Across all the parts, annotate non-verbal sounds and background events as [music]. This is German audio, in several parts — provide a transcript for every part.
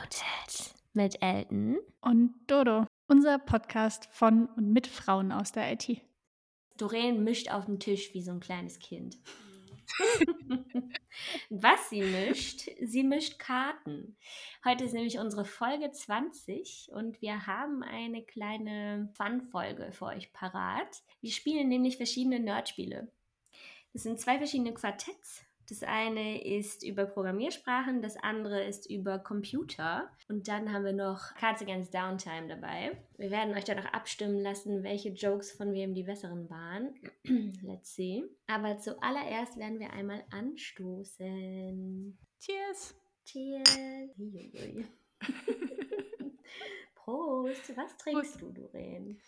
Unmuted mit Elton und Dodo, unser Podcast von und mit Frauen aus der IT. Doreen mischt auf dem Tisch wie so ein kleines Kind. [laughs] Was sie mischt, sie mischt Karten. Heute ist nämlich unsere Folge 20 und wir haben eine kleine Fun-Folge für euch parat. Wir spielen nämlich verschiedene Nerdspiele. Das sind zwei verschiedene Quartetts das eine ist über Programmiersprachen, das andere ist über Computer. Und dann haben wir noch Cards Against Downtime dabei. Wir werden euch dann auch abstimmen lassen, welche Jokes von wem die besseren waren. [clears throat] Let's see. Aber zuallererst werden wir einmal anstoßen. Cheers! Cheers! [laughs] Prost! Was trinkst Prost. du, Doreen?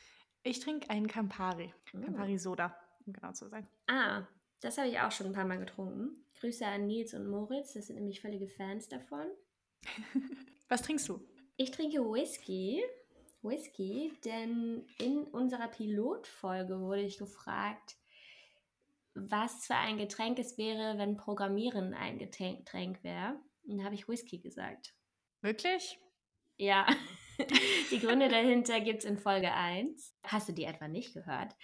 Ich trinke einen Campari. Mm. Campari Soda, um genau zu sein. Ah, das habe ich auch schon ein paar Mal getrunken. Grüße an Nils und Moritz, das sind nämlich völlige Fans davon. [laughs] Was trinkst du? Ich trinke Whisky. Whisky, denn in unserer Pilotfolge wurde ich gefragt, was für ein Getränk es wäre, wenn Programmieren ein Getränk wäre. Und da habe ich Whisky gesagt. Wirklich? Ja. [laughs] Die Gründe dahinter gibt es in Folge 1. Hast du die etwa nicht gehört?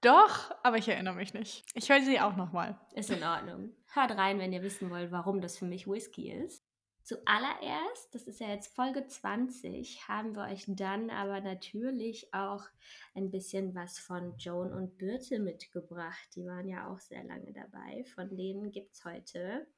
Doch, aber ich erinnere mich nicht. Ich höre sie auch nochmal. Ist in Ordnung. Hört rein, wenn ihr wissen wollt, warum das für mich Whisky ist. Zuallererst, das ist ja jetzt Folge 20, haben wir euch dann aber natürlich auch ein bisschen was von Joan und Birte mitgebracht. Die waren ja auch sehr lange dabei. Von denen gibt es heute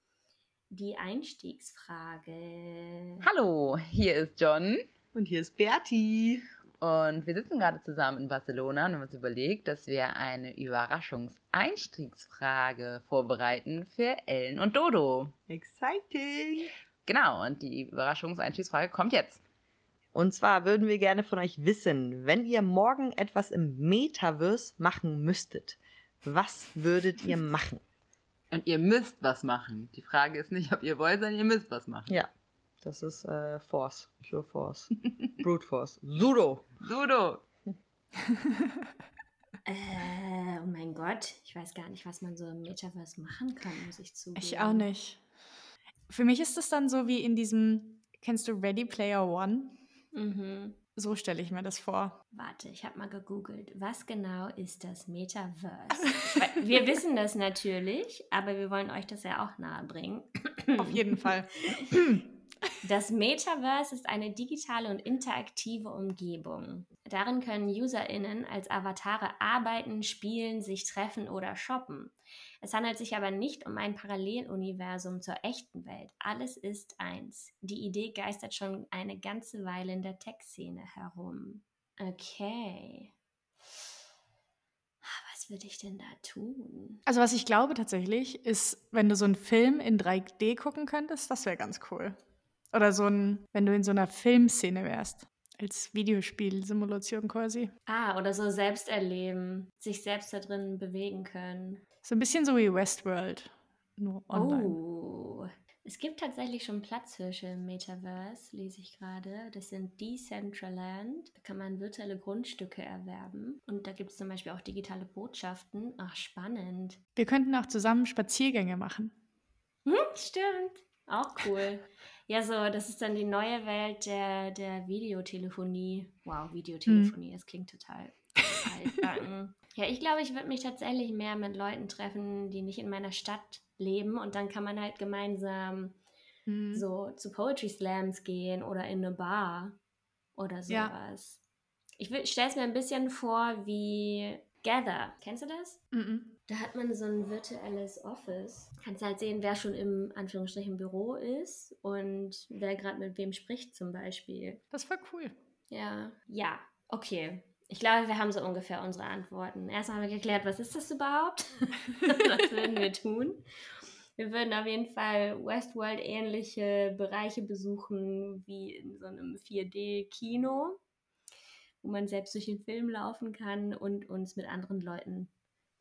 die Einstiegsfrage. Hallo, hier ist John. Und hier ist Berti. Und wir sitzen gerade zusammen in Barcelona und haben uns überlegt, dass wir eine Überraschungseinstiegsfrage vorbereiten für Ellen und Dodo. Exciting! Genau, und die Überraschungseinstiegsfrage kommt jetzt. Und zwar würden wir gerne von euch wissen, wenn ihr morgen etwas im Metaverse machen müsstet, was würdet ihr machen? Und ihr müsst was machen. Die Frage ist nicht, ob ihr wollt, sondern ihr müsst was machen. Ja, das ist äh, Force. Pure Force. [laughs] Brute Force. Sudo. Sudo. [laughs] äh, oh mein Gott. Ich weiß gar nicht, was man so im Metaverse machen kann, muss ich zugeben. Ich auch nicht. Für mich ist es dann so wie in diesem, kennst du Ready Player One? Mhm. So stelle ich mir das vor. Warte, ich habe mal gegoogelt. Was genau ist das Metaverse? [laughs] wir wissen das natürlich, aber wir wollen euch das ja auch nahe bringen. Auf jeden Fall. Das Metaverse ist eine digitale und interaktive Umgebung. Darin können UserInnen als Avatare arbeiten, spielen, sich treffen oder shoppen. Es handelt sich aber nicht um ein Paralleluniversum zur echten Welt. Alles ist eins. Die Idee geistert schon eine ganze Weile in der Tech-Szene herum. Okay. Ah, was würde ich denn da tun? Also was ich glaube tatsächlich ist, wenn du so einen Film in 3D gucken könntest, das wäre ganz cool. Oder so ein, wenn du in so einer Filmszene wärst. Als Videospielsimulation quasi. Ah, oder so selbst erleben, sich selbst da drin bewegen können. So ein bisschen so wie Westworld, nur online. Oh, es gibt tatsächlich schon Platzhirsche im Metaverse, lese ich gerade. Das sind Decentraland. Da kann man virtuelle Grundstücke erwerben. Und da gibt es zum Beispiel auch digitale Botschaften. Ach, spannend. Wir könnten auch zusammen Spaziergänge machen. Hm, stimmt. Auch cool. [laughs] Ja, so, das ist dann die neue Welt der, der Videotelefonie. Wow, Videotelefonie, mhm. das klingt total altbacken. [laughs] ja, ich glaube, ich würde mich tatsächlich mehr mit Leuten treffen, die nicht in meiner Stadt leben und dann kann man halt gemeinsam mhm. so zu Poetry Slams gehen oder in eine Bar oder sowas. Ja. Ich, ich stelle es mir ein bisschen vor wie Gather. Kennst du das? Mhm. Da hat man so ein virtuelles Office. Kannst halt sehen, wer schon im Anführungsstrichen Büro ist und wer gerade mit wem spricht zum Beispiel. Das war cool. Ja. Ja, okay. Ich glaube, wir haben so ungefähr unsere Antworten. Erstmal haben wir geklärt, was ist das überhaupt? [laughs] was würden wir tun? Wir würden auf jeden Fall Westworld-ähnliche Bereiche besuchen, wie in so einem 4D-Kino, wo man selbst durch den Film laufen kann und uns mit anderen Leuten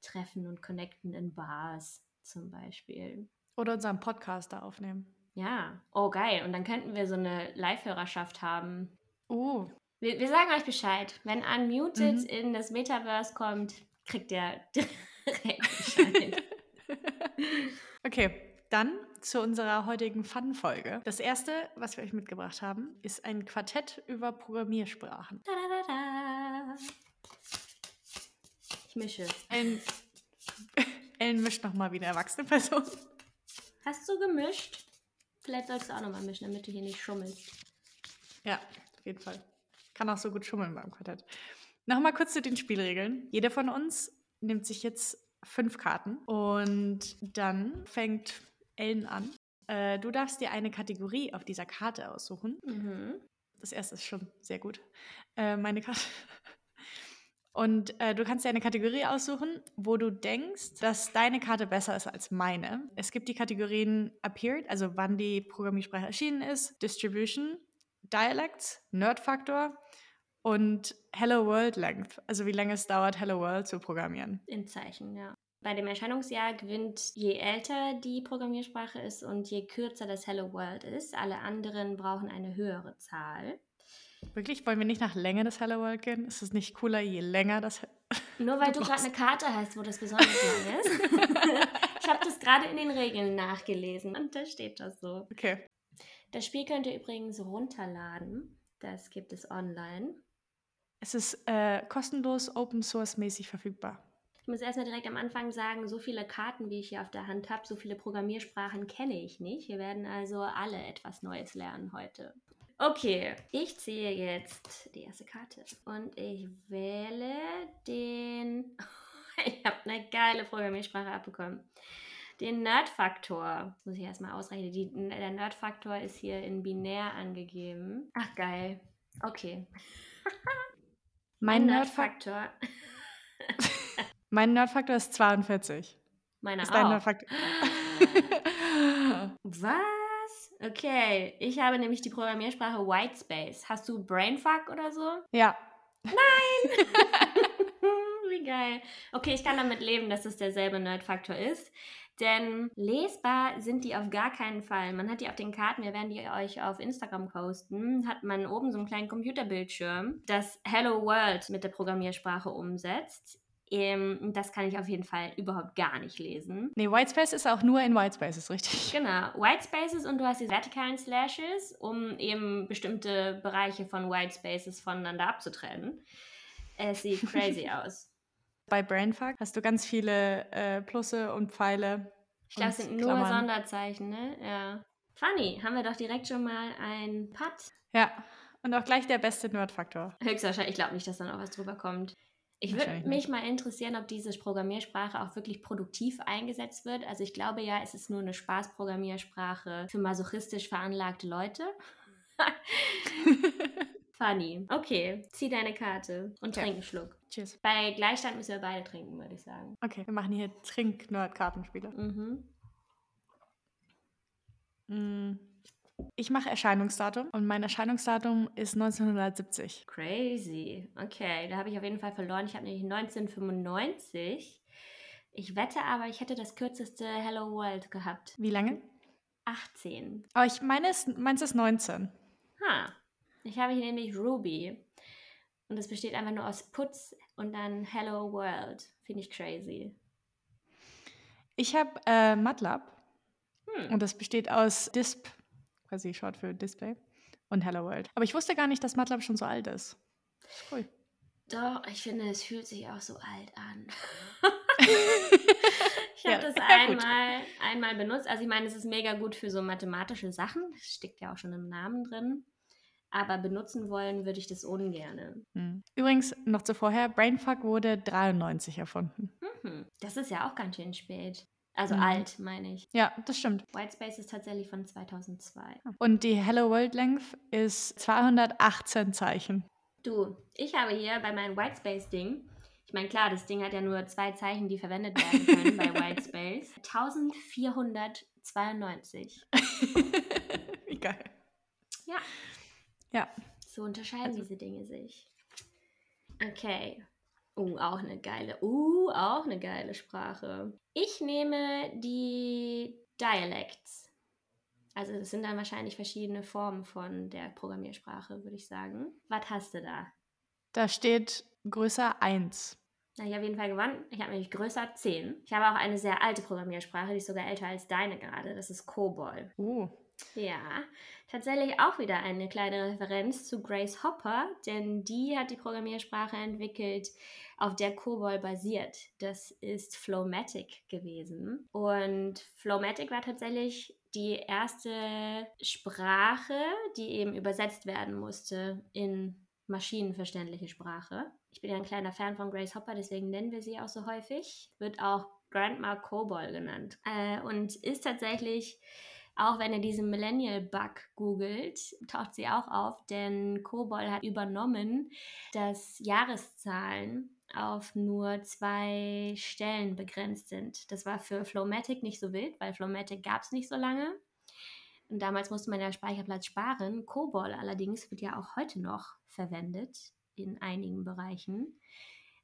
treffen und connecten in Bars zum Beispiel. Oder unseren Podcast da aufnehmen. Ja, oh geil. Und dann könnten wir so eine Live-Hörerschaft haben. Oh. Wir, wir, sagen euch Bescheid. Wenn Unmuted mhm. in das Metaverse kommt, kriegt ihr [laughs] direkt Bescheid. [laughs] okay, dann zu unserer heutigen Fun-Folge. Das erste, was wir euch mitgebracht haben, ist ein Quartett über Programmiersprachen. Da, da, da. Ich mische. Ellen, [laughs] Ellen mischt nochmal wie eine erwachsene Person. Hast du gemischt? Vielleicht sollst du auch nochmal mischen, damit du hier nicht schummelst. Ja, auf jeden Fall. Kann auch so gut schummeln beim Quartett. Nochmal kurz zu den Spielregeln. Jeder von uns nimmt sich jetzt fünf Karten und dann fängt Ellen an. Äh, du darfst dir eine Kategorie auf dieser Karte aussuchen. Mhm. Das erste ist schon sehr gut. Äh, meine Karte. Und äh, du kannst dir eine Kategorie aussuchen, wo du denkst, dass deine Karte besser ist als meine. Es gibt die Kategorien Appeared, also wann die Programmiersprache erschienen ist, Distribution, Dialects, Nerd Factor und Hello World Length, also wie lange es dauert, Hello World zu programmieren. In Zeichen, ja. Bei dem Erscheinungsjahr gewinnt je älter die Programmiersprache ist und je kürzer das Hello World ist. Alle anderen brauchen eine höhere Zahl. Wirklich? Wollen wir nicht nach Länge des Hello World gehen? Ist es nicht cooler, je länger das. [laughs] Nur weil Du du gerade eine Karte hast, wo das besonders lang ist. [laughs] ich habe das gerade in den Regeln nachgelesen und da steht das so. Okay. Das Spiel könnt ihr übrigens runterladen. Das gibt es online. Es ist äh, kostenlos, Open Source mäßig verfügbar. Ich muss erstmal direkt am Anfang sagen, so viele Karten, wie ich hier auf der Hand habe, so viele Programmiersprachen kenne ich nicht. Wir werden also alle etwas Neues lernen heute. Okay, ich ziehe jetzt die erste Karte und ich wähle den. [laughs] ich habe eine geile Programmiersprache abbekommen. Den Nerd-Faktor. Muss ich erstmal ausrechnen. Die, der Nerd-Faktor ist hier in binär angegeben. Ach, geil. Okay. [laughs] Mein Nerdfaktor, [laughs] mein Nerdfaktor ist 42. Meiner Ist auch. Nerdfaktor. Was? Okay, ich habe nämlich die Programmiersprache Whitespace. Hast du Brainfuck oder so? ja. [laughs] [laughs] Wie geil. Okay, ich kann damit leben, dass es derselbe Nerdfaktor ist. Denn lesbar sind die auf gar keinen Fall. Man hat die auf den Karten, wir werden die euch auf Instagram posten, hat man oben so einen kleinen Computerbildschirm, das Hello World mit der Programmiersprache umsetzt. Ähm, das kann ich auf jeden Fall überhaupt gar nicht lesen. Nee, Whitespace ist auch nur in Whitespace, ist richtig. Genau, Whitespaces und du hast die vertikalen Slashes, um eben bestimmte Bereiche von Whitespaces voneinander abzutrennen. Es sieht [laughs] crazy aus. Bei Brainfuck hast du ganz viele äh, Plusse und Pfeile. Ich glaube, es sind nur Klammern. Sonderzeichen, ne? Ja. Funny, haben wir doch direkt schon mal ein Putt. Ja, und auch gleich der beste Nerdfaktor. Höchstwahrscheinlich, ich glaube nicht, dass da noch was drüber kommt. Ich würde mich mal interessieren, ob diese Programmiersprache auch wirklich produktiv eingesetzt wird. Also ich glaube ja, es ist nur eine Spaßprogrammiersprache für masochistisch veranlagte Leute. [laughs] Funny. Okay, zieh deine Karte und Ja. trink einen Schluck. Cheers. Bei Gleichstand müssen wir beide trinken, würde ich sagen. Okay, wir machen hier Trink-Nerd-Kartenspiele. Mhm. Mm. Ich mache Erscheinungsdatum und mein Erscheinungsdatum ist 1970. Crazy. Okay, da habe ich auf jeden Fall verloren. Ich habe nämlich 1995. Ich wette aber, ich hätte das kürzeste Hello World gehabt. Wie lange? 18. Aber ich meine, es, meins ist 19. Ha. Ich habe hier nämlich Ruby. Und es besteht einfach nur aus Putz und dann Hello World. Finde ich crazy. Ich habe äh, MATLAB Hm. und das besteht aus DISP, quasi Short für Display, und Hello World. Aber ich wusste gar nicht, dass MATLAB schon so alt ist. Cool. Doch, ich finde, es fühlt sich auch so alt an. [laughs] ich Ja, habe das [laughs] ja, gut. einmal, einmal benutzt. Also ich meine, es ist mega gut für so mathematische Sachen. Das steckt ja auch schon im Namen drin. Aber benutzen wollen würde ich das ungerne. Hm. Übrigens, noch zuvorher, Brainfuck wurde 93 erfunden. Mhm. Das ist ja auch ganz schön spät. Also Mhm. alt, meine ich. Ja, das stimmt. Whitespace ist tatsächlich von 2002. Und die Hello World Length ist 218 Zeichen. Du, ich habe hier bei meinem Whitespace-Ding, ich meine, klar, das Ding hat ja nur zwei Zeichen, die verwendet werden können bei [laughs] Whitespace. 1492. [laughs] Wie geil. Ja. Ja. So unterscheiden Also- diese Dinge sich. Okay. Uh, auch eine geile, uh, auch eine geile Sprache. Ich nehme die Dialects. Also das sind dann wahrscheinlich verschiedene Formen von der Programmiersprache, würde ich sagen. Was hast du da? Da steht größer 1. Na, ich habe auf jeden Fall gewonnen. Ich habe nämlich größer 10. Ich habe auch eine sehr alte Programmiersprache, die ist sogar älter als deine gerade. Das ist COBOL. Uh. Ja, tatsächlich auch wieder eine kleine Referenz zu Grace Hopper, denn die hat die Programmiersprache entwickelt, auf der COBOL basiert. Das ist Flowmatic gewesen. Und Flowmatic war tatsächlich die erste Sprache, die eben übersetzt werden musste in maschinenverständliche Sprache. Ich bin ja ein kleiner Fan von Grace Hopper, deswegen nennen wir sie auch so häufig. Wird auch Grandma COBOL genannt. Äh, und ist tatsächlich auch wenn ihr diesen Millennial-Bug googelt, taucht sie auch auf, denn Kobol hat übernommen, dass Jahreszahlen auf nur zwei Stellen begrenzt sind. Das war für Flowmatic nicht so wild, weil Flowmatic gab es nicht so lange. Und damals musste man ja Speicherplatz sparen. COBOL allerdings wird ja auch heute noch verwendet in einigen Bereichen.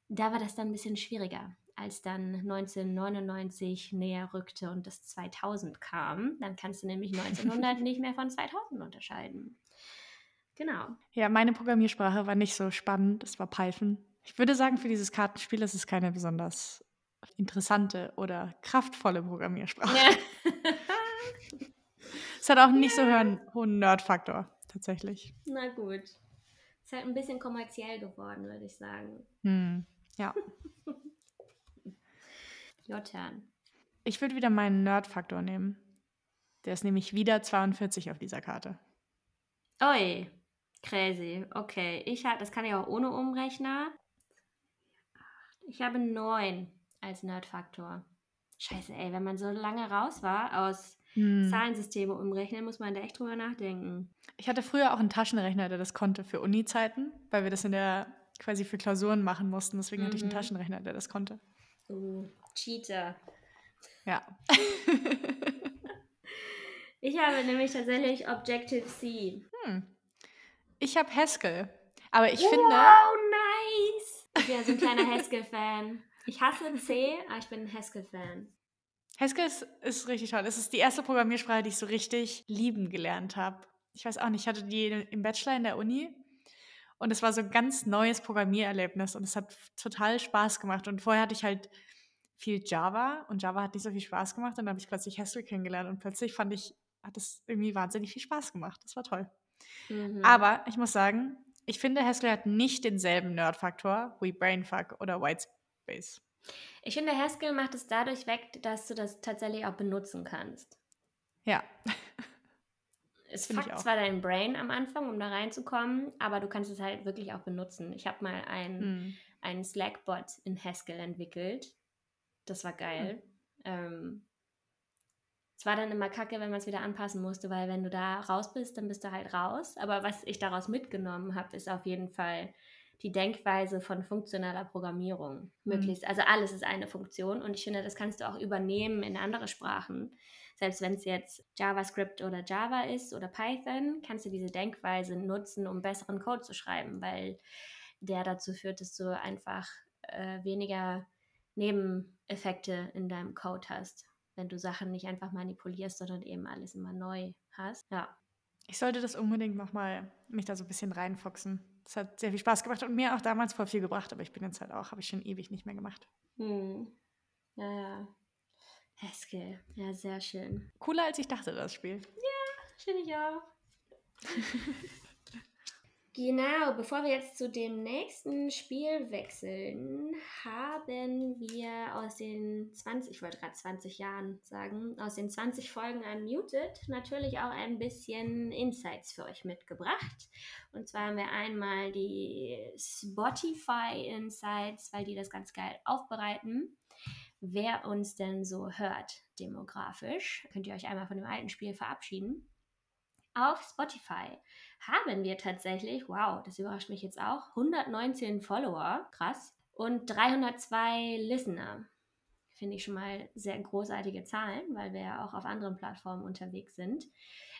Da war das dann ein bisschen schwieriger als dann 1999 näher rückte und das 2000 kam. Dann kannst du nämlich 1900 [laughs] nicht mehr von 2000 unterscheiden. Genau. Ja, meine Programmiersprache war nicht so spannend. Es war Python. Ich würde sagen, für dieses Kartenspiel ist es keine besonders interessante oder kraftvolle Programmiersprache. Ja. [laughs] es hat auch nicht ja. so einen hohen Nerd-Faktor, tatsächlich. Na gut. Ist halt ein bisschen kommerziell geworden, würde ich sagen. Hm. Ja. [laughs] Your turn. Ich würde wieder meinen Nerd-Faktor nehmen. Der ist nämlich wieder 42 auf dieser Karte. Oi, crazy. Okay, ich habe, das kann ich auch ohne Umrechner. Ich habe 9 als Nerd-Faktor. Scheiße, ey, wenn man so lange raus war aus hm. Zahlensysteme umrechnen, muss man da echt drüber nachdenken. Ich hatte früher auch einen Taschenrechner, der das konnte für Uni-Zeiten, weil wir das in der quasi für Klausuren machen mussten. Deswegen mhm. hatte ich einen mhm. Taschenrechner, der das konnte. Uh, Cheater. Ja. [laughs] ich habe nämlich tatsächlich Objective-C. Hm. Ich habe Haskell. Aber ich wow, finde. Wow, nice! Ich bin ja so ein kleiner Haskell-Fan. Ich hasse C, aber ich bin ein Haskell-Fan. Haskell ist, ist richtig toll. Es ist die erste Programmiersprache, die ich so richtig lieben gelernt habe. Ich weiß auch nicht, ich hatte die im Bachelor in der Uni und es war so ein ganz neues Programmiererlebnis und es hat total Spaß gemacht. Und vorher hatte ich halt viel Java und Java hat nicht so viel Spaß gemacht. Und dann habe ich plötzlich Haskell kennengelernt und plötzlich fand ich, hat es irgendwie wahnsinnig viel Spaß gemacht. Das war toll. Mhm. Aber ich muss sagen, ich finde, Haskell hat nicht denselben Nerd-Faktor wie Brainfuck oder Whitespace. Ich finde, Haskell macht es dadurch weg, dass du das tatsächlich auch benutzen kannst. Ja. Es fuckt zwar dein Brain am Anfang, um da reinzukommen, aber du kannst es halt wirklich auch benutzen. Ich habe mal einen, hm. einen Slack-Bot in Haskell entwickelt. Das war geil. Hm. Ähm, es war dann immer kacke, wenn man es wieder anpassen musste, weil wenn du da raus bist, dann bist du halt raus. Aber was ich daraus mitgenommen habe, ist auf jeden Fall die Denkweise von funktionaler Programmierung. Mhm. Möglichst, also alles ist eine Funktion und ich finde, das kannst du auch übernehmen in andere Sprachen. Selbst wenn es jetzt JavaScript oder Java ist oder Python, kannst du diese Denkweise nutzen, um besseren Code zu schreiben, weil der dazu führt, dass du einfach äh, weniger Nebeneffekte in deinem Code hast, wenn du Sachen nicht einfach manipulierst, sondern eben alles immer neu hast. Ja. Ich sollte das unbedingt nochmal mich da so ein bisschen reinfuchsen. Das hat sehr viel Spaß gemacht und mir auch damals voll viel gebracht, aber ich bin jetzt halt auch, habe ich schon ewig nicht mehr gemacht. Hm. Ja, ja. Haskell, ja, sehr schön. Cooler als ich dachte, das Spiel. Ja, finde ich auch. [laughs] genau, bevor wir jetzt zu dem nächsten Spiel wechseln, haben wir aus den 20, ich wollte gerade 20 Jahren sagen, aus den 20 Folgen Unmuted natürlich auch ein bisschen Insights für euch mitgebracht. Und zwar haben wir einmal die Spotify Insights, weil die das ganz geil aufbereiten wer uns denn so hört demografisch. Könnt ihr euch einmal von dem alten Spiel verabschieden. Auf Spotify haben wir tatsächlich, wow, das überrascht mich jetzt auch, 119 Follower, krass, und 302 Listener. Finde ich schon mal sehr großartige Zahlen, weil wir ja auch auf anderen Plattformen unterwegs sind.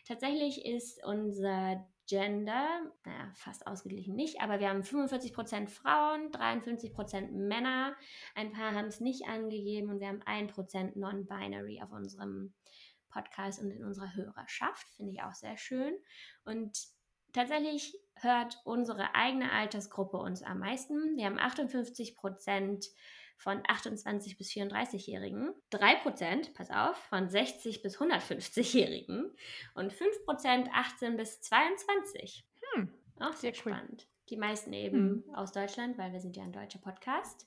Tatsächlich ist unser Gender, naja, fast ausgeglichen nicht, aber wir haben 45% Frauen, 53% Männer, ein paar haben es nicht angegeben und wir haben 1% Non-Binary auf unserem Podcast und in unserer Hörerschaft. Finde ich auch sehr schön. Und tatsächlich hört unsere eigene Altersgruppe uns am meisten. Wir haben 58 Prozent von 28 bis 34-Jährigen, 3%, pass auf, von 60 bis 150-Jährigen und 5% 18 bis 22. Hm. Auch sehr, Sehr cool. spannend. Die meisten eben aus Deutschland, weil wir sind ja ein deutscher Podcast.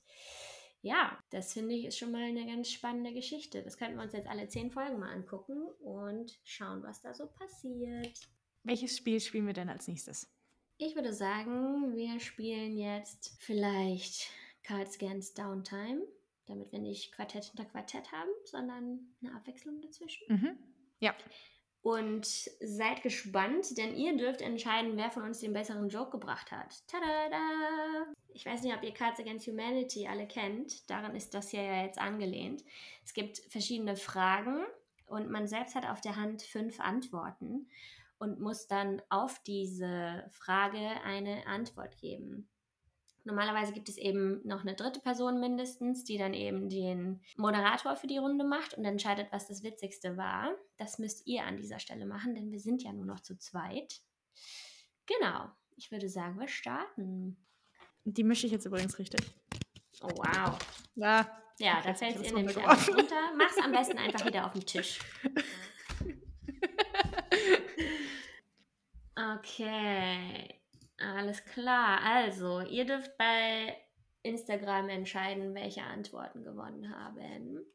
Ja, das finde ich ist schon mal eine ganz spannende Geschichte. Das könnten wir uns jetzt alle zehn Folgen mal angucken und schauen, was da so passiert. Welches Spiel spielen wir denn als nächstes? Ich würde sagen, wir spielen jetzt vielleicht Cards Against Downtime, damit wir nicht Quartett hinter Quartett haben, sondern eine Abwechslung dazwischen. Mhm. Ja. Und seid gespannt, denn ihr dürft entscheiden, wer von uns den besseren Joke gebracht hat. Tada! Ich weiß nicht, ob ihr Cards Against Humanity alle kennt. Daran ist das hier ja jetzt angelehnt. Es gibt verschiedene Fragen und man selbst hat auf der Hand fünf Antworten und muss dann auf diese Frage eine Antwort geben. Normalerweise gibt es eben noch eine dritte Person mindestens, die dann eben den Moderator für die Runde macht und entscheidet, was das Witzigste war. Das müsst ihr an dieser Stelle machen, denn wir sind ja nur noch zu zweit. Genau. Ich würde sagen, wir starten. Die mische ich jetzt übrigens richtig. Oh, wow. Ja. Ja, da fällt es runtergeworfen. einfach runter. Mach's am besten einfach wieder auf den Tisch. [laughs] Okay, alles klar. Also, ihr dürft bei Instagram entscheiden, welche Antworten gewonnen haben.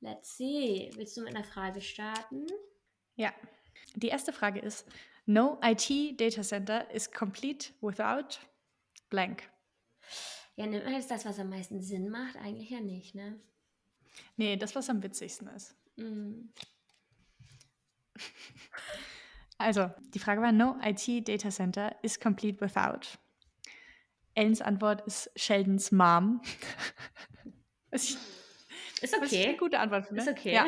Let's see. Willst du mit einer Frage starten? Ja. Die erste Frage ist: No IT data center is complete without blank. Ja, nimmt man jetzt das, was am meisten Sinn macht? Eigentlich ja nicht, ne? Nee, das, was am witzigsten ist. Mhm. [laughs] Also, die Frage war: No IT data center is complete without. Ellens Antwort ist Sheldons Mom. [laughs] Ist was ich eine okay. gute Antwort finde. Ist okay. Ja.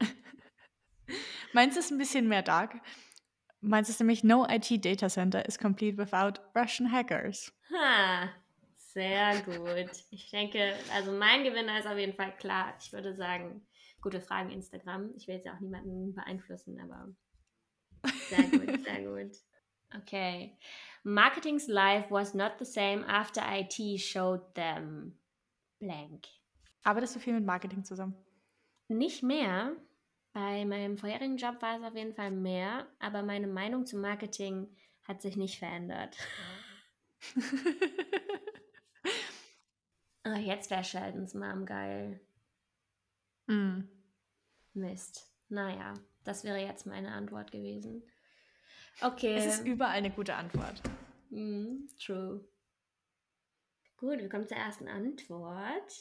[laughs] Meins ist ein bisschen mehr dark. Meins ist nämlich No IT data center is complete without Russian hackers. Ha, sehr gut. Ich denke, also mein Gewinner ist auf jeden Fall klar. Ich würde sagen, gute Fragen Instagram. Ich will jetzt ja auch niemanden beeinflussen, aber sehr gut, sehr gut. Okay. Marketing's life was not the same after IT showed them blank. Arbeitest du viel mit Marketing zusammen? Nicht mehr. Bei meinem vorherigen Job war es auf jeden Fall mehr, aber meine Meinung zum Marketing hat sich nicht verändert. [laughs] Ah, jetzt wäre Sheldons Mom geil. mm. Mist. Naja, das wäre jetzt meine Antwort gewesen. Okay. Es ist überall eine gute Antwort. Mm, true. Gut, wir kommen zur ersten Antwort.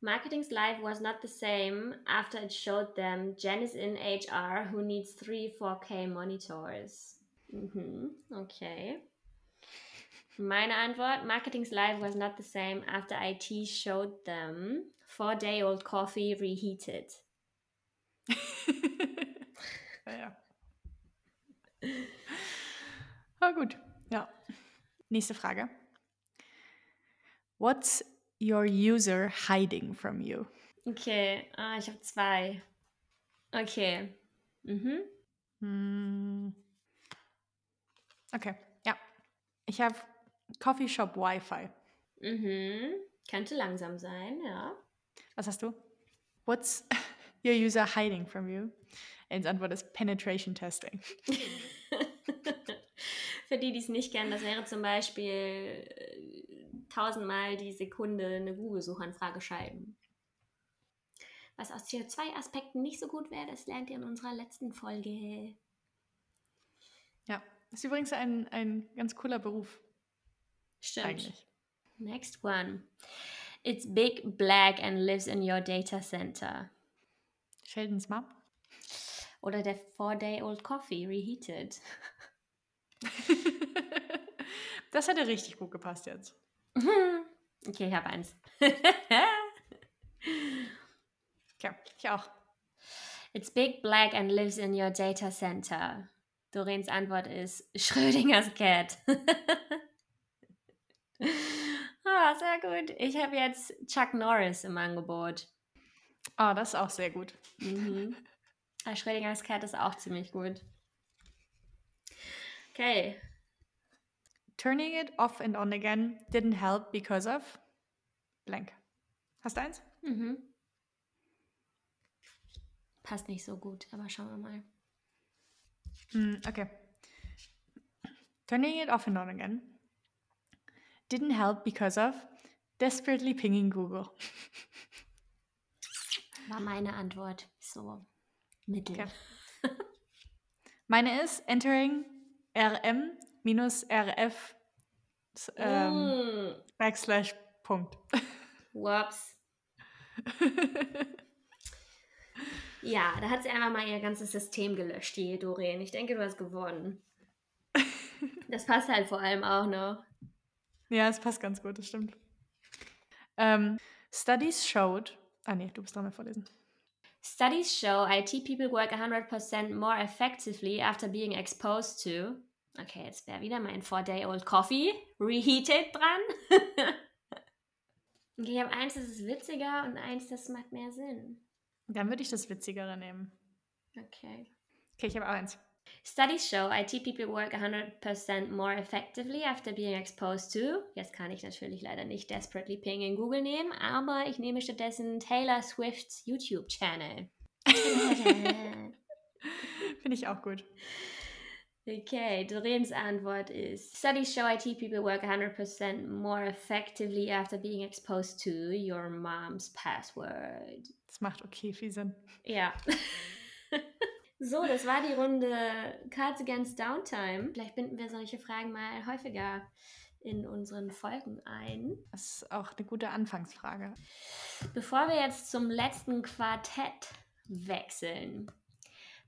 Marketing's life was not the same after it showed them Jen is in HR who needs three 4K monitors. Mhm, okay. Meine Antwort: Marketing's life was not the same after IT showed them four day old coffee reheated. [laughs] ja, ja. Ah, gut. Ja. Nächste Frage. What's your user hiding from you? Okay, ah, ich habe zwei. Okay. Mhm. Hm. Okay, ja. Ich habe Coffee Shop Wi-Fi. Mhm. Könnte langsam sein, ja. Was hast du? What's [laughs] your user hiding from you? Ins Antwort ist Penetration Testing. [laughs] Für die, die es nicht kennen, das wäre zum Beispiel äh, tausendmal die Sekunde eine Google-Suchanfrage schreiben. Was aus CO2-Aspekten nicht so gut wäre, das lernt ihr in unserer letzten Folge. Ja, ist übrigens ein, ein ganz cooler Beruf Stimmt. eigentlich. Next one. It's big, black and lives in your data center. Sheldons Mom? Oder der four-day-old coffee reheated. [laughs] das hätte richtig gut gepasst jetzt. [laughs] Okay, ich habe eins. [laughs] Okay, ich auch. It's big, black and lives in your data center. Dorens Antwort ist Schrödingers Cat. ah, sehr gut. Ich habe jetzt Chuck Norris im Angebot. Oh, das ist auch sehr gut. Mhm. Ah, Schrödingers Cat ist auch ziemlich gut. Okay. Turning it off and on again didn't help because of blank. Hast du eins? Mhm. Passt nicht so gut, aber schauen wir mal. Hm, okay. Turning it off and on again didn't help because of desperately pinging Google. [laughs] War meine Antwort. So. Mittel. Okay. Meine ist entering rm minus rf ähm, Mm. backslash Punkt. Whoops. [laughs] Ja, da hat sie einfach mal ihr ganzes System gelöscht, die Doreen. Ich denke, du hast gewonnen. [laughs] Das passt halt vor allem auch noch. ja, es passt ganz gut, das stimmt. Ähm, studies showed. Ah, nee, du bist dran mit vorlesen. Studies show IT people work 100% more effectively after being exposed to. Okay, jetzt wäre wieder mein 4-Day-Old Coffee reheated dran. [laughs] okay, ich habe eins, das ist witziger und eins, das macht mehr Sinn. Dann würde ich das Witzigere nehmen. Okay. Okay, ich habe auch eins. Studies show IT people work 100% more effectively after being exposed to. Jetzt kann ich natürlich leider nicht Desperately Ping in Google nehmen, aber ich nehme stattdessen Taylor Swifts YouTube-Channel. [laughs] Finde ich auch gut. Okay, Doreens Antwort ist: Studies show IT people work 100% more effectively after being exposed to your mom's password. Das macht okay viel Sinn. Ja. [laughs] so, das war die Runde Cards Against Downtime. Vielleicht binden wir solche Fragen mal häufiger in unseren Folgen ein. Das ist auch eine gute Anfangsfrage. Bevor wir jetzt zum letzten Quartett wechseln,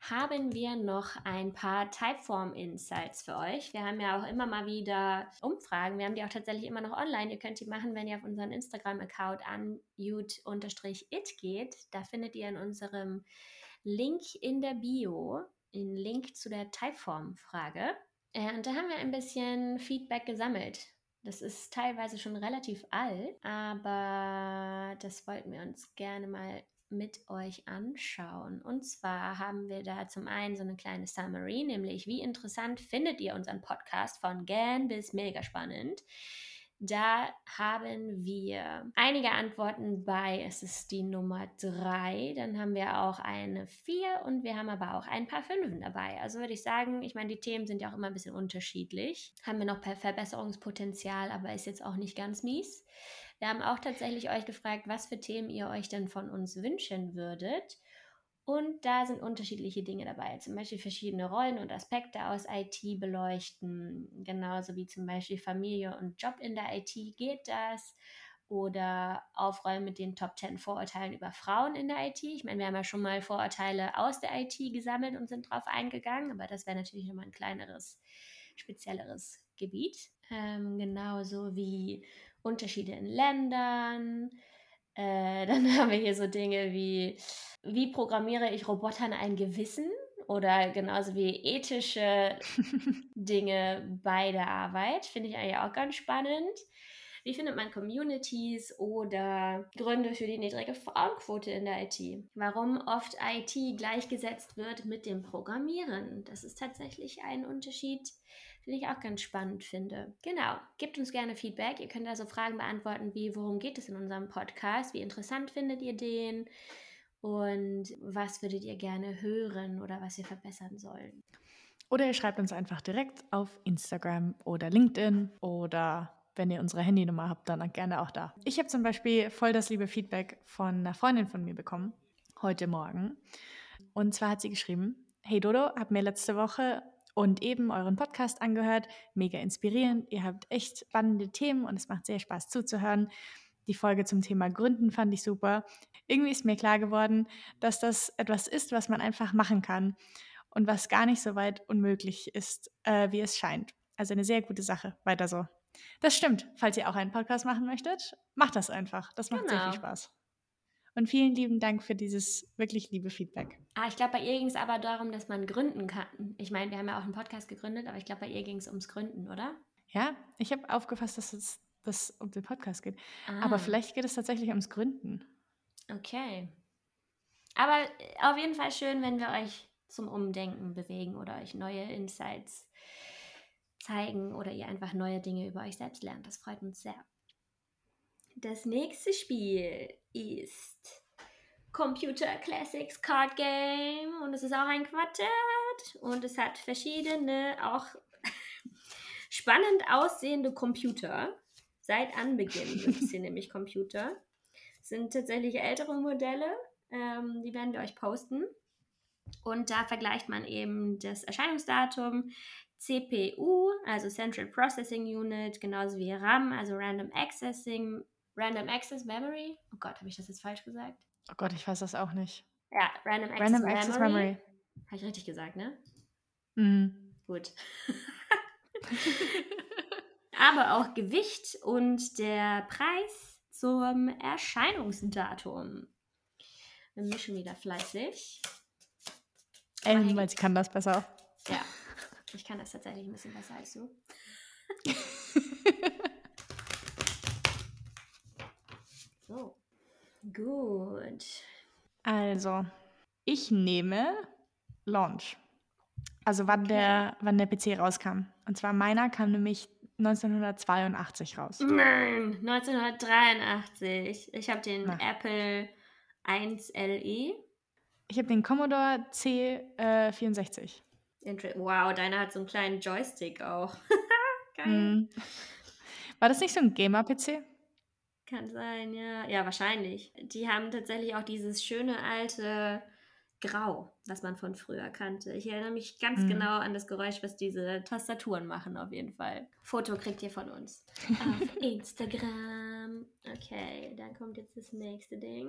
haben wir noch ein paar Typeform-Insights für euch. Wir haben ja auch immer mal wieder Umfragen. Wir haben die auch tatsächlich immer noch online. Ihr könnt die machen, wenn ihr auf unseren Instagram-Account an it geht. Da findet ihr in unserem Link in der Bio einen Link zu der Typeform-Frage. Äh, und da haben wir ein bisschen Feedback gesammelt. Das ist teilweise schon relativ alt, aber das wollten wir uns gerne mal mit euch anschauen. Und zwar haben wir da zum einen so eine kleine Summary, nämlich wie interessant findet ihr unseren Podcast von gern bis mega spannend. Da haben wir einige Antworten bei, es ist die Nummer drei, dann haben wir auch eine vier und wir haben aber auch ein paar Fünfen dabei. Also würde ich sagen, ich meine, die Themen sind ja auch immer ein bisschen unterschiedlich. Haben wir noch Verbesserungspotenzial, aber ist jetzt auch nicht ganz mies. Wir haben auch tatsächlich euch gefragt, was für Themen ihr euch denn von uns wünschen würdet. Und da sind unterschiedliche Dinge dabei, zum Beispiel verschiedene Rollen und Aspekte aus IT beleuchten, genauso wie zum Beispiel Familie und Job in der IT geht das. Oder aufräumen mit den Top 10 Vorurteilen über Frauen in der IT. Ich meine, wir haben ja schon mal Vorurteile aus der IT gesammelt und sind drauf eingegangen, aber das wäre natürlich nochmal ein kleineres, spezielleres Gebiet. Ähm, genauso wie Unterschiede in Ländern. Äh, [laughs] dann haben wir hier so Dinge wie, wie programmiere ich Robotern ein Gewissen? Oder genauso wie ethische [laughs] Dinge bei der Arbeit. Finde ich eigentlich auch ganz spannend. Wie findet man Communities oder Gründe für die niedrige Frauenquote in der IT? Warum oft IT gleichgesetzt wird mit dem Programmieren? Das ist tatsächlich ein Unterschied, den ich auch ganz spannend finde. Genau, gebt uns gerne Feedback. Ihr könnt also Fragen beantworten wie, worum geht es in unserem Podcast? Wie interessant findet ihr den? Und was würdet ihr gerne hören oder was wir verbessern sollen? Oder ihr schreibt uns einfach direkt auf Instagram oder LinkedIn oder wenn ihr unsere Handynummer habt, dann gerne auch da. Ich habe zum Beispiel voll das liebe Feedback von einer Freundin von mir bekommen, heute Morgen. Und zwar hat sie geschrieben, hey Dodo, hab mir letzte Woche und eben euren Podcast angehört, mega inspirierend, ihr habt echt spannende Themen und es macht sehr Spaß zuzuhören. Die Folge zum Thema Gründen fand ich super. Irgendwie ist mir klar geworden, dass das etwas ist, was man einfach machen kann und was gar nicht so weit unmöglich ist, äh, wie es scheint. Also eine sehr gute Sache. Weiter so. Das stimmt. Falls ihr auch einen Podcast machen möchtet, macht das einfach. Das macht sehr Genau. viel Spaß. Und vielen lieben Dank für dieses wirklich liebe Feedback. Ah, ich glaube, bei ihr ging es aber darum, dass man gründen kann. Ich meine, wir haben ja auch einen Podcast gegründet, aber ich glaube, bei ihr ging es ums Gründen, oder? Ja, ich habe aufgefasst, dass es dass um den Podcast geht. Ah, Aber vielleicht geht es tatsächlich ums Gründen. Okay. Aber äh, auf jeden Fall schön, wenn wir euch zum Umdenken bewegen oder euch neue Insights zeigen oder ihr einfach neue Dinge über euch selbst lernt. Das freut uns sehr. Das nächste Spiel ist Computer Classics Card Game und es ist auch ein Quartett und es hat verschiedene, auch [laughs] spannend aussehende Computer. Seit Anbeginn gibt es hier [laughs] nämlich Computer. Es sind tatsächlich ältere Modelle, ähm, die werden wir euch posten. Und da vergleicht man eben das Erscheinungsdatum, CPU, also Central Processing Unit, genauso wie RAM, also Random Accessing, Random Access Memory. Oh Gott, habe ich das jetzt falsch gesagt? Oh Gott, ich weiß das auch nicht. Ja, Random Access Random Memory. Access Memory. Habe ich richtig gesagt, ne? Mhm. Gut. [laughs] Aber auch Gewicht und der Preis zum Erscheinungsdatum. Wir mischen wieder fleißig. Weil sie kann das besser. Ja, ich kann das tatsächlich ein bisschen besser als du. [laughs] so. Gut. Also, ich nehme Launch. Also wann, der, wann der PC rauskam. Und zwar meiner kam nämlich 1982 raus. Nein, 1983. Ich habe den Na. Apple 1 LE. Ich habe den Commodore C64. Inter wow, deiner hat so einen kleinen Joystick auch. [laughs] Geil. Hm. War das nicht so ein Gamer-PC? Kann sein, ja. Ja, wahrscheinlich. Die haben tatsächlich auch dieses schöne alte Grau, was man von früher kannte. Ich erinnere mich ganz Mhm. genau an das Geräusch, was diese Tastaturen machen, auf jeden Fall. Foto kriegt ihr von uns. auf [laughs] Instagram. Okay, dann kommt jetzt das nächste Ding.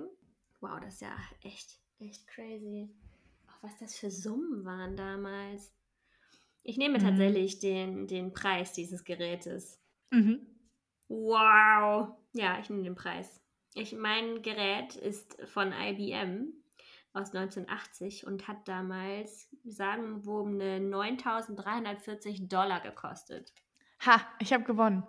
Wow, das ist ja echt, echt crazy. Auch was das für Summen waren damals. Ich nehme Mhm. tatsächlich den, den Preis dieses Gerätes. Mhm. Wow. Ja, ich nehme den Preis. Ich, mein Gerät ist von IBM aus 1980 und hat damals sagenumwobene 9.340 Dollar gekostet. Ha, ich habe gewonnen.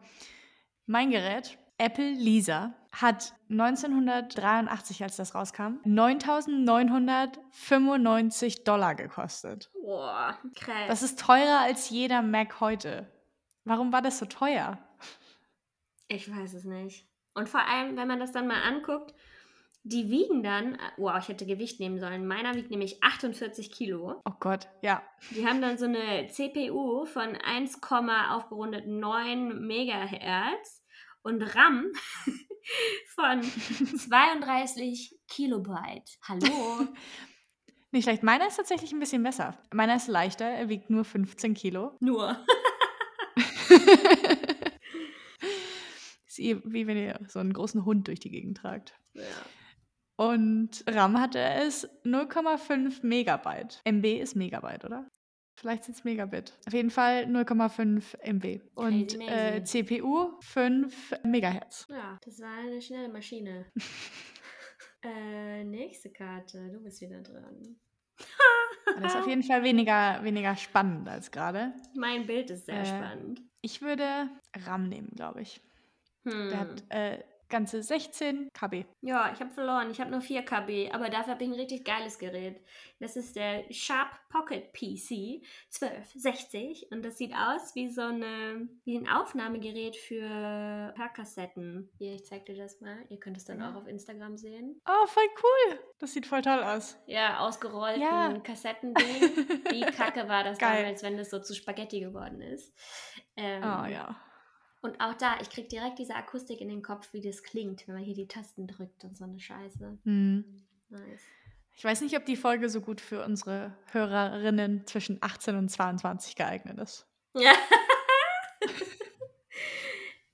Mein Gerät, Apple Lisa, hat 1983, als das rauskam, 9.995 Dollar gekostet. Boah, krass. Das ist teurer als jeder Mac heute. Warum war das so teuer? Ich weiß es nicht. Und vor allem, wenn man das dann mal anguckt, die wiegen dann, wow, ich hätte Gewicht nehmen sollen. Meiner wiegt nämlich 48 Kilo. Oh Gott, ja. Die haben dann so eine CPU von 1, aufgerundet 9 Megahertz und RAM [laughs] von 32 Kilobyte. Hallo? [laughs] Nicht schlecht. Meiner ist tatsächlich ein bisschen besser. Meiner ist leichter, er wiegt nur 15 Kilo. Nur. [laughs] ist eh wie wenn ihr so einen großen Hund durch die Gegend tragt. Ja. Und RAM hatte es 0,5 Megabyte. MB ist Megabyte, oder? Vielleicht sind es Megabit. Auf jeden Fall 0,5 MB. Und äh. CPU 5 Megahertz. ja, das war eine schnelle Maschine. [laughs] äh, nächste Karte. Du bist wieder dran. Das ist auf jeden Fall weniger, weniger spannend als gerade. Mein Bild ist sehr Äh, spannend. Ich würde RAM nehmen, glaube ich. Hm. Der hat äh, ganze 16 KB. Ja, ich habe verloren. Ich habe nur 4 KB, aber dafür habe ich ein richtig geiles Gerät. Das ist der Sharp Pocket PC 1260 und das sieht aus wie so eine, wie ein Aufnahmegerät für Hörkassetten. Hier, ich zeig dir das mal. Ihr könnt es dann auch auf Instagram sehen. Oh, voll cool. Das sieht voll toll aus. Ja, ausgerollten Ja. Kassettending. Wie kacke war das [laughs] Geil. damals, wenn das so zu Spaghetti geworden ist. Ähm, Oh ja. Und auch da, ich krieg direkt diese Akustik in den Kopf, wie das klingt, wenn man hier die Tasten drückt und so eine Scheiße. Hm. Nice. Ich weiß nicht, ob die Folge so gut für unsere Hörerinnen zwischen 18 und 22 geeignet ist. Ja. [laughs]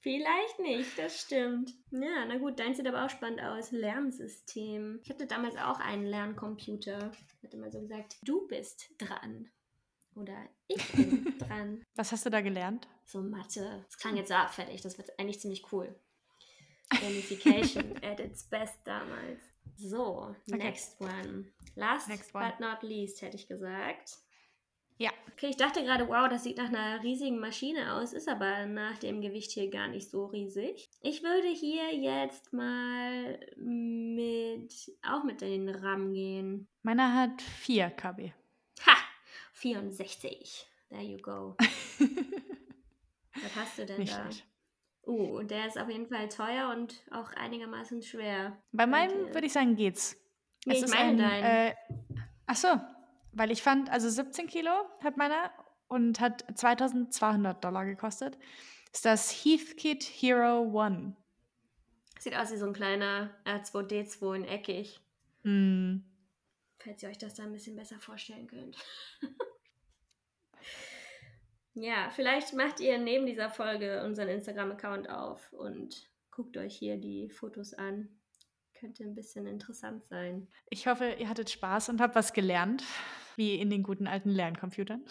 Vielleicht nicht, das stimmt. Ja, na gut, dein sieht aber auch spannend aus. Lernsystem. Ich hatte damals auch einen Lerncomputer. Ich hatte mal so gesagt, du bist dran. Oder ich bin [laughs] dran. Was hast du da gelernt? So Mathe. Das klang jetzt so abfällig. Das wird eigentlich ziemlich cool. Gamification [laughs] at its best damals. So, Okay. next one. Last Next one. but not least, hätte ich gesagt. Ja. Okay, ich dachte gerade, wow, das sieht nach einer riesigen Maschine aus, ist aber nach dem Gewicht hier gar nicht so riesig. Ich würde hier jetzt mal mit, auch mit den RAM gehen. Meiner hat 4 KB. Ha! 64. there you go. [laughs] Was hast du denn Nicht da? schlecht. Uh, und der ist auf jeden Fall teuer und auch einigermaßen schwer. Bei meinem Danke. würde ich sagen, geht's. Nee, ich meine deinen. Äh, ach so, weil ich fand, also 17 Kilo hat meiner und hat 2200 Dollar gekostet. Ist das Heathkit Hero One. Sieht aus wie so ein kleiner R2D2 in eckig. Hm. Falls ihr euch das da ein bisschen besser vorstellen könnt. [laughs] ja, vielleicht macht ihr neben dieser Folge unseren Instagram-Account auf und guckt euch hier die Fotos an. Könnte ein bisschen interessant sein. Ich hoffe, ihr hattet Spaß und habt was gelernt, wie in den guten alten Lerncomputern.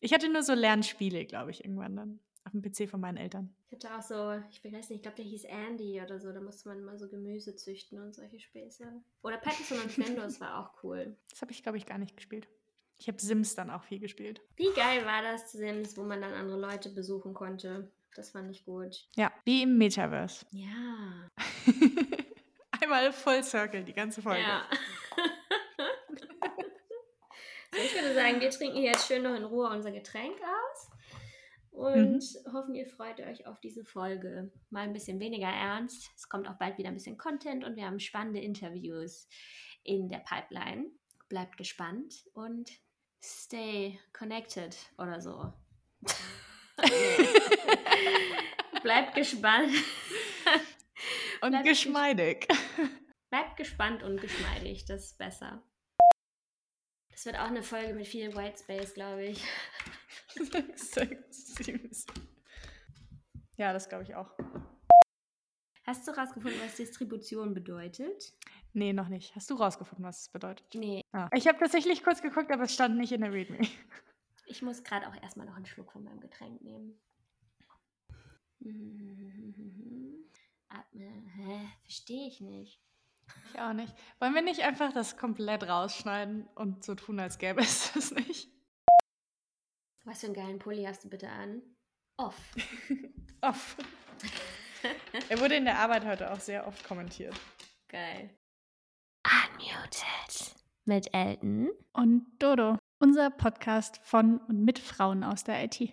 Ich hatte nur so Lernspiele, glaube ich, irgendwann dann auf dem PC von meinen Eltern. Ich hatte auch so, ich weiß nicht, ich glaube, der hieß Andy oder so. Da musste man immer so Gemüse züchten und solche Späße. Oder Patterson und Findus war auch cool. Das habe ich, glaube ich, gar nicht gespielt. Ich habe Sims dann auch viel gespielt. Wie geil war das Sims, wo man dann andere Leute besuchen konnte? Das fand ich gut. Ja, wie im Metaverse. Ja. [laughs] Einmal Full Circle, die ganze Folge. Ja. so, [laughs] ich würde sagen, wir trinken hier jetzt schön noch in Ruhe unser Getränk aus. Und hoffen, ihr freut euch auf diese Folge. Mal ein bisschen weniger ernst. Es kommt auch bald wieder ein bisschen Content und wir haben spannende Interviews in der Pipeline. Bleibt gespannt und stay connected oder so. [laughs] Bleibt gespannt. Und Bleibt geschmeidig. Bleibt gespannt und geschmeidig, das ist besser. Das wird auch eine Folge mit viel White Space, glaube ich. [laughs] ja, das glaube ich auch. Hast du rausgefunden, was Distribution bedeutet? Nee, noch nicht. Hast du rausgefunden, was es bedeutet? Nee, Ah. Ich habe tatsächlich kurz geguckt, aber es stand nicht in der README. [laughs] ich muss gerade auch erstmal noch einen Schluck von meinem Getränk nehmen. [laughs] Atme. Hä? Verstehe ich nicht. Ich auch nicht. Wollen wir nicht einfach das komplett rausschneiden und so tun, als gäbe es [laughs] das nicht? Was für einen geilen Pulli hast du bitte an? Off. Off. er wurde in der Arbeit heute auch sehr oft kommentiert. Geil. Unmuted. Mit Elton. Und Dodo, unser Podcast von und mit Frauen aus der IT.